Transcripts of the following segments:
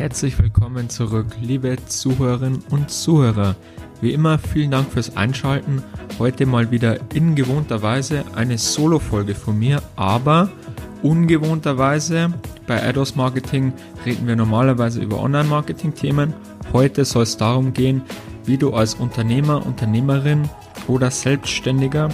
Herzlich willkommen zurück, liebe Zuhörerinnen und Zuhörer. Wie immer, vielen Dank fürs Einschalten. Heute mal wieder in gewohnter Weise eine Solo-Folge von mir, aber ungewohnterweise bei AdOS Marketing reden wir normalerweise über Online-Marketing-Themen. Heute soll es darum gehen, wie du als Unternehmer, Unternehmerin oder Selbstständiger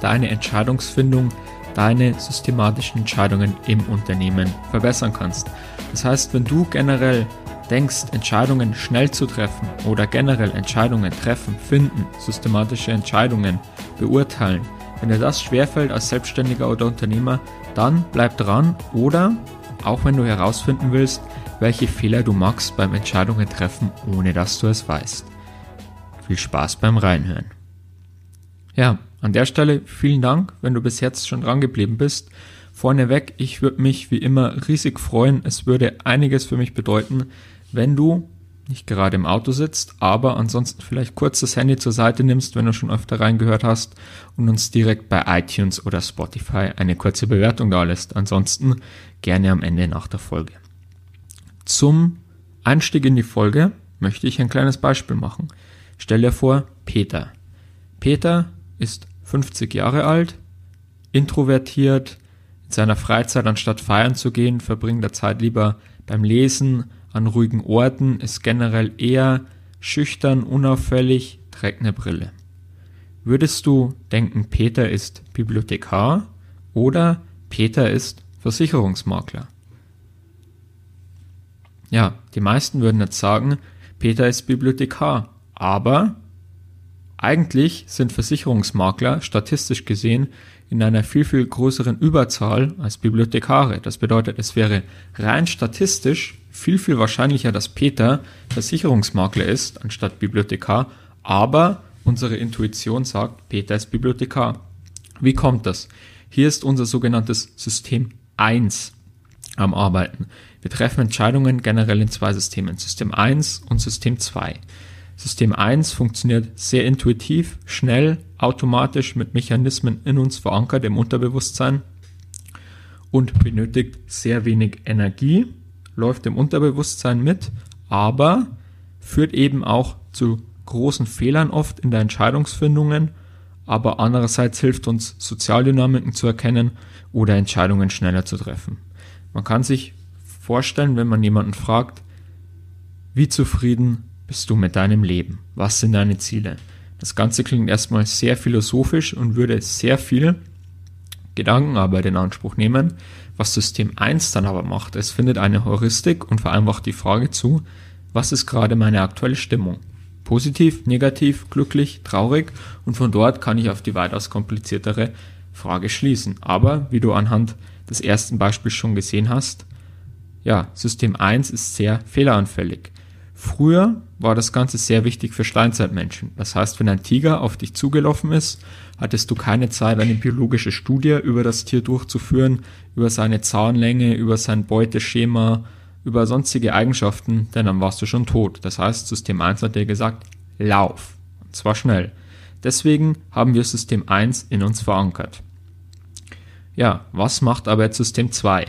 deine Entscheidungsfindung, deine systematischen Entscheidungen im Unternehmen verbessern kannst. Das heißt, wenn du generell denkst, Entscheidungen schnell zu treffen oder generell Entscheidungen treffen, finden, systematische Entscheidungen beurteilen, wenn dir das schwerfällt als Selbstständiger oder Unternehmer, dann bleib dran oder auch wenn du herausfinden willst, welche Fehler du machst beim Entscheidungen treffen, ohne dass du es weißt. Viel Spaß beim Reinhören. Ja, an der Stelle vielen Dank, wenn du bis jetzt schon dran geblieben bist. Vorneweg, ich würde mich wie immer riesig freuen. Es würde einiges für mich bedeuten, wenn du nicht gerade im Auto sitzt, aber ansonsten vielleicht kurz das Handy zur Seite nimmst, wenn du schon öfter reingehört hast und uns direkt bei iTunes oder Spotify eine kurze Bewertung da lässt. Ansonsten gerne am Ende nach der Folge. Zum Einstieg in die Folge möchte ich ein kleines Beispiel machen. Stell dir vor, Peter. Peter ist 50 Jahre alt, introvertiert, in seiner Freizeit anstatt feiern zu gehen, verbringt er Zeit lieber beim Lesen, an ruhigen Orten, ist generell eher schüchtern, unauffällig, trägt eine Brille. Würdest du denken, Peter ist Bibliothekar oder Peter ist Versicherungsmakler? Ja, die meisten würden jetzt sagen, Peter ist Bibliothekar, aber eigentlich sind Versicherungsmakler statistisch gesehen in einer viel, viel größeren Überzahl als Bibliothekare. Das bedeutet, es wäre rein statistisch viel, viel wahrscheinlicher, dass Peter Versicherungsmakler ist anstatt Bibliothekar, aber unsere Intuition sagt, Peter ist Bibliothekar. Wie kommt das? Hier ist unser sogenanntes System 1 am Arbeiten. Wir treffen Entscheidungen generell in zwei Systemen, System 1 und System 2. System 1 funktioniert sehr intuitiv, schnell, automatisch mit Mechanismen in uns verankert im Unterbewusstsein und benötigt sehr wenig Energie, läuft im Unterbewusstsein mit, aber führt eben auch zu großen Fehlern oft in der Entscheidungsfindungen, aber andererseits hilft uns Sozialdynamiken zu erkennen oder Entscheidungen schneller zu treffen. Man kann sich vorstellen, wenn man jemanden fragt, wie zufrieden bist du mit deinem Leben? Was sind deine Ziele? Das Ganze klingt erstmal sehr philosophisch und würde sehr viel Gedankenarbeit in Anspruch nehmen. Was System 1 dann aber macht, es findet eine Heuristik und vereinfacht die Frage zu, was ist gerade meine aktuelle Stimmung? Positiv, negativ, glücklich, traurig und von dort kann ich auf die weitaus kompliziertere Frage schließen. Aber wie du anhand des ersten Beispiels schon gesehen hast, ja, System 1 ist sehr fehleranfällig. Früher war das Ganze sehr wichtig für Steinzeitmenschen. Das heißt, wenn ein Tiger auf dich zugelaufen ist, hattest du keine Zeit, eine biologische Studie über das Tier durchzuführen, über seine Zahnlänge, über sein Beuteschema, über sonstige Eigenschaften, denn dann warst du schon tot. Das heißt, System 1 hat dir gesagt, lauf. Und zwar schnell. Deswegen haben wir System 1 in uns verankert. Ja, was macht aber jetzt System 2?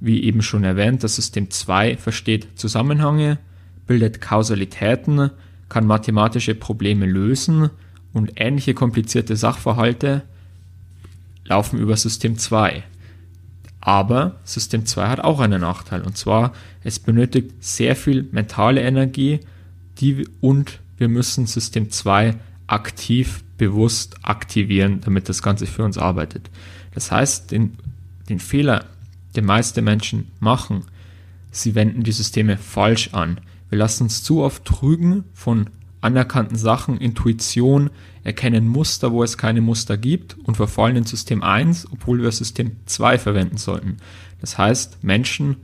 Wie eben schon erwähnt, das System 2 versteht Zusammenhänge, bildet Kausalitäten, kann mathematische Probleme lösen und ähnliche komplizierte Sachverhalte laufen über System 2. Aber System 2 hat auch einen Nachteil und zwar es benötigt sehr viel mentale Energie die, und wir müssen System 2 aktiv, bewusst aktivieren, damit das Ganze für uns arbeitet. Das heißt, den, den Fehler, den meiste Menschen machen, sie wenden die Systeme falsch an. Wir lassen uns zu oft trügen von anerkannten Sachen, Intuition, erkennen Muster, wo es keine Muster gibt und verfallen in System 1, obwohl wir System 2 verwenden sollten. Das heißt, Menschen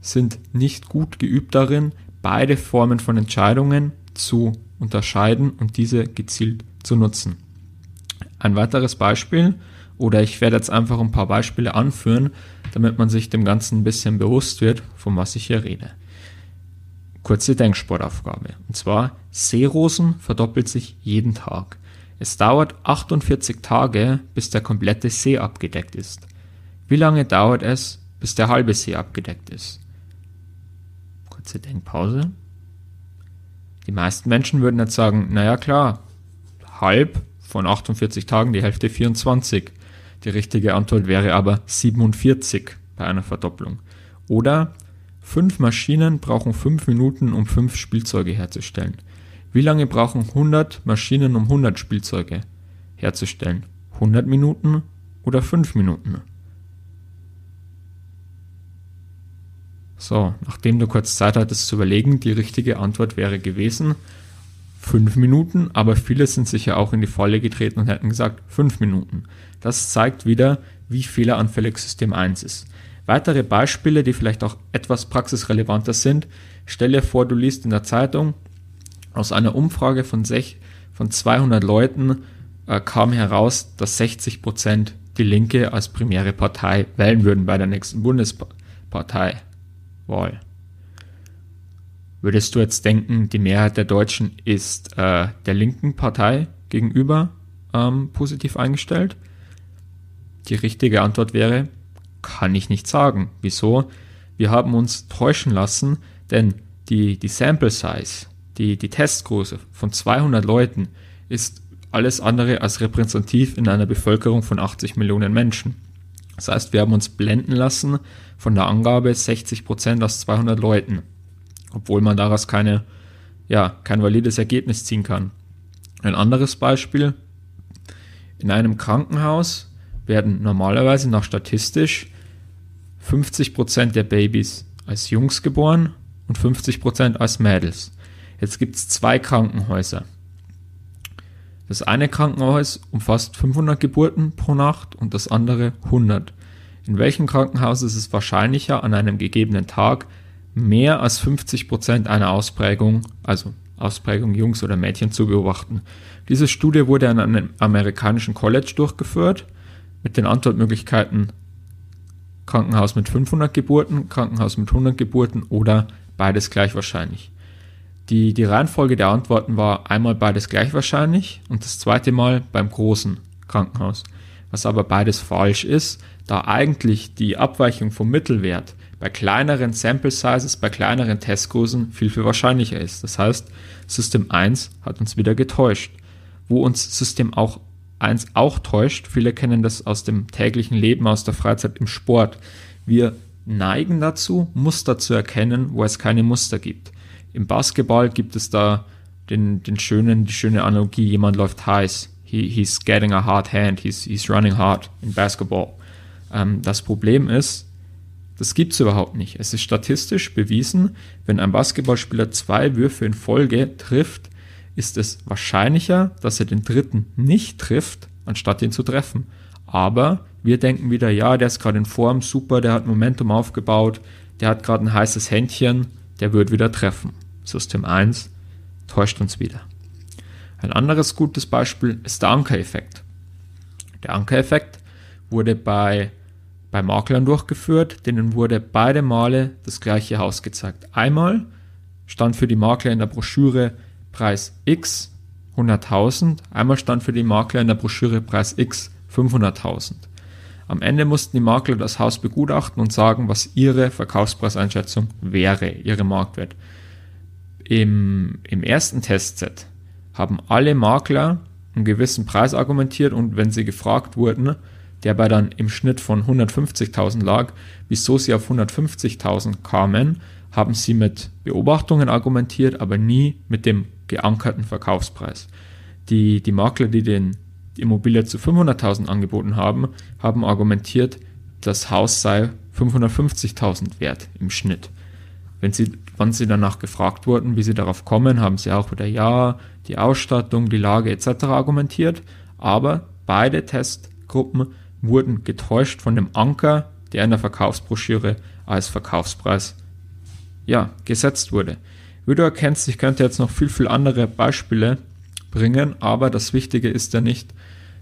sind nicht gut geübt darin, beide Formen von Entscheidungen zu unterscheiden und diese gezielt zu nutzen. Ein weiteres Beispiel, oder ich werde jetzt einfach ein paar Beispiele anführen, damit man sich dem Ganzen ein bisschen bewusst wird, von was ich hier rede. Kurze Denksportaufgabe. Und zwar, Seerosen verdoppelt sich jeden Tag. Es dauert 48 Tage, bis der komplette See abgedeckt ist. Wie lange dauert es, bis der halbe See abgedeckt ist? Kurze Denkpause. Die meisten Menschen würden jetzt sagen, naja klar, halb von 48 Tagen, die Hälfte 24. Die richtige Antwort wäre aber 47 bei einer Verdopplung. Oder fünf Maschinen brauchen fünf Minuten, um fünf Spielzeuge herzustellen. Wie lange brauchen 100 Maschinen, um 100 Spielzeuge herzustellen? 100 Minuten oder 5 Minuten? So, nachdem du kurz Zeit hattest zu überlegen, die richtige Antwort wäre gewesen 5 Minuten, aber viele sind sicher auch in die Falle getreten und hätten gesagt 5 Minuten. Das zeigt wieder, wie fehleranfällig System 1 ist. Weitere Beispiele, die vielleicht auch etwas praxisrelevanter sind, stell dir vor, du liest in der Zeitung, aus einer Umfrage von, sech, von 200 Leuten äh, kam heraus, dass 60 Prozent die Linke als primäre Partei wählen würden bei der nächsten Bundesparteiwahl. Würdest du jetzt denken, die Mehrheit der Deutschen ist äh, der linken Partei gegenüber ähm, positiv eingestellt? Die richtige Antwort wäre, kann ich nicht sagen. Wieso? Wir haben uns täuschen lassen, denn die, die Sample Size die, die Testgröße von 200 Leuten ist alles andere als repräsentativ in einer Bevölkerung von 80 Millionen Menschen. Das heißt, wir haben uns blenden lassen von der Angabe 60 Prozent aus 200 Leuten, obwohl man daraus keine, ja, kein valides Ergebnis ziehen kann. Ein anderes Beispiel. In einem Krankenhaus werden normalerweise nach statistisch 50 Prozent der Babys als Jungs geboren und 50 Prozent als Mädels. Jetzt gibt es zwei Krankenhäuser. Das eine Krankenhaus umfasst 500 Geburten pro Nacht und das andere 100. In welchem Krankenhaus ist es wahrscheinlicher, an einem gegebenen Tag mehr als 50 Prozent einer Ausprägung, also Ausprägung Jungs oder Mädchen zu beobachten? Diese Studie wurde an einem amerikanischen College durchgeführt mit den Antwortmöglichkeiten Krankenhaus mit 500 Geburten, Krankenhaus mit 100 Geburten oder beides gleich wahrscheinlich. Die, die Reihenfolge der Antworten war einmal beides gleich wahrscheinlich und das zweite Mal beim großen Krankenhaus. Was aber beides falsch ist, da eigentlich die Abweichung vom Mittelwert bei kleineren Sample Sizes, bei kleineren Testgrößen viel, viel wahrscheinlicher ist. Das heißt, System 1 hat uns wieder getäuscht. Wo uns System auch 1 auch täuscht, viele kennen das aus dem täglichen Leben, aus der Freizeit im Sport. Wir neigen dazu, Muster zu erkennen, wo es keine Muster gibt. Im Basketball gibt es da den, den schönen, die schöne Analogie, jemand läuft heiß. He, he's getting a hard hand, he's, he's running hard in Basketball. Ähm, das Problem ist, das gibt es überhaupt nicht. Es ist statistisch bewiesen, wenn ein Basketballspieler zwei Würfe in Folge trifft, ist es wahrscheinlicher, dass er den dritten nicht trifft, anstatt ihn zu treffen. Aber wir denken wieder, ja, der ist gerade in Form, super, der hat Momentum aufgebaut, der hat gerade ein heißes Händchen, der wird wieder treffen. System 1 täuscht uns wieder. Ein anderes gutes Beispiel ist der Anker-Effekt. Der Anker-Effekt wurde bei, bei Maklern durchgeführt, denen wurde beide Male das gleiche Haus gezeigt. Einmal stand für die Makler in der Broschüre Preis X 100.000, einmal stand für die Makler in der Broschüre Preis X 500.000. Am Ende mussten die Makler das Haus begutachten und sagen, was ihre Verkaufspreiseinschätzung wäre, ihre Marktwert. Im, im ersten Testset haben alle Makler einen gewissen Preis argumentiert und wenn sie gefragt wurden, der bei dann im Schnitt von 150.000 lag, wieso sie auf 150.000 kamen, haben sie mit Beobachtungen argumentiert, aber nie mit dem geankerten Verkaufspreis. Die, die Makler, die den die Immobilie zu 500.000 angeboten haben, haben argumentiert, das Haus sei 550.000 wert im Schnitt. Wenn sie, wann sie danach gefragt wurden, wie sie darauf kommen, haben sie auch wieder ja, die Ausstattung, die Lage etc. argumentiert, aber beide Testgruppen wurden getäuscht von dem Anker, der in der Verkaufsbroschüre als Verkaufspreis ja, gesetzt wurde. Wie du erkennst, ich könnte jetzt noch viel, viel andere Beispiele bringen, aber das Wichtige ist ja nicht,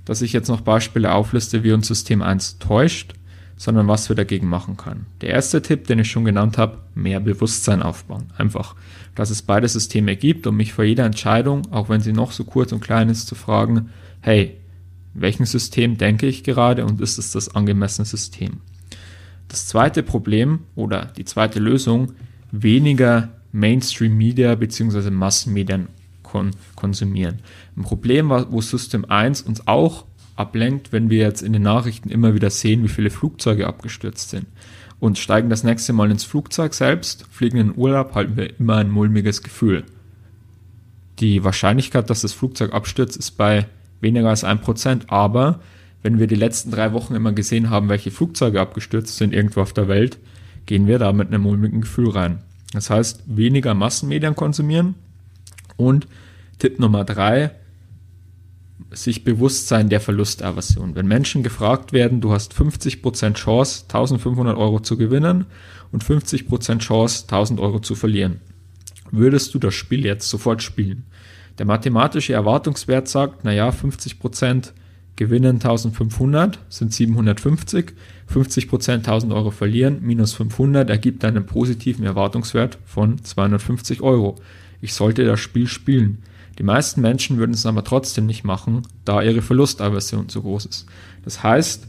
dass ich jetzt noch Beispiele aufliste, wie uns System 1 täuscht, sondern was wir dagegen machen können. Der erste Tipp, den ich schon genannt habe, mehr Bewusstsein aufbauen. Einfach, dass es beide Systeme gibt, um mich vor jeder Entscheidung, auch wenn sie noch so kurz und klein ist, zu fragen, hey, welchen System denke ich gerade und ist es das angemessene System? Das zweite Problem oder die zweite Lösung, weniger Mainstream-Media bzw. Massenmedien kon konsumieren. Ein Problem wo System 1 uns auch ablenkt, wenn wir jetzt in den Nachrichten immer wieder sehen, wie viele Flugzeuge abgestürzt sind. Und steigen das nächste Mal ins Flugzeug selbst, fliegen in Urlaub, halten wir immer ein mulmiges Gefühl. Die Wahrscheinlichkeit, dass das Flugzeug abstürzt, ist bei weniger als 1%, aber wenn wir die letzten drei Wochen immer gesehen haben, welche Flugzeuge abgestürzt sind irgendwo auf der Welt, gehen wir da mit einem mulmigen Gefühl rein. Das heißt, weniger Massenmedien konsumieren und Tipp Nummer drei, sich bewusst sein der Verlustaversion. Wenn Menschen gefragt werden, du hast 50% Chance, 1500 Euro zu gewinnen und 50% Chance, 1000 Euro zu verlieren, würdest du das Spiel jetzt sofort spielen? Der mathematische Erwartungswert sagt, naja, 50% gewinnen 1500 sind 750, 50% 1000 Euro verlieren minus 500 ergibt einen positiven Erwartungswert von 250 Euro. Ich sollte das Spiel spielen. Die meisten Menschen würden es aber trotzdem nicht machen, da ihre Verlustaversion zu groß ist. Das heißt,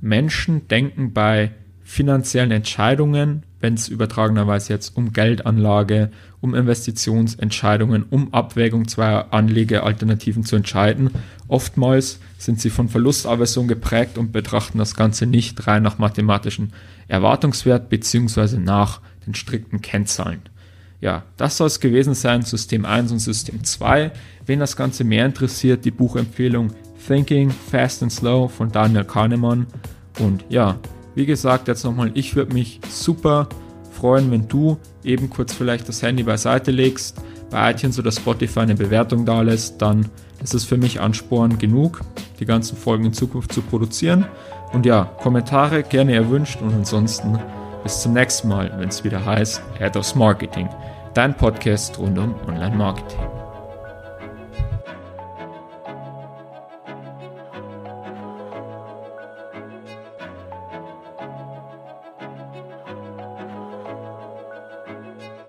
Menschen denken bei finanziellen Entscheidungen, wenn es übertragenerweise jetzt um Geldanlage, um Investitionsentscheidungen, um Abwägung zweier Anlegealternativen zu entscheiden, oftmals sind sie von Verlustaversion geprägt und betrachten das Ganze nicht rein nach mathematischen Erwartungswert beziehungsweise nach den strikten Kennzahlen ja, das soll es gewesen sein, System 1 und System 2. Wen das Ganze mehr interessiert, die Buchempfehlung Thinking Fast and Slow von Daniel Kahnemann. Und ja, wie gesagt, jetzt nochmal, ich würde mich super freuen, wenn du eben kurz vielleicht das Handy beiseite legst, bei iTunes oder Spotify eine Bewertung da lässt, dann ist es für mich Ansporn genug, die ganzen Folgen in Zukunft zu produzieren. Und ja, Kommentare gerne erwünscht und ansonsten bis zum nächsten Mal, wenn es wieder heißt Head of Marketing, dein Podcast rund um Online-Marketing.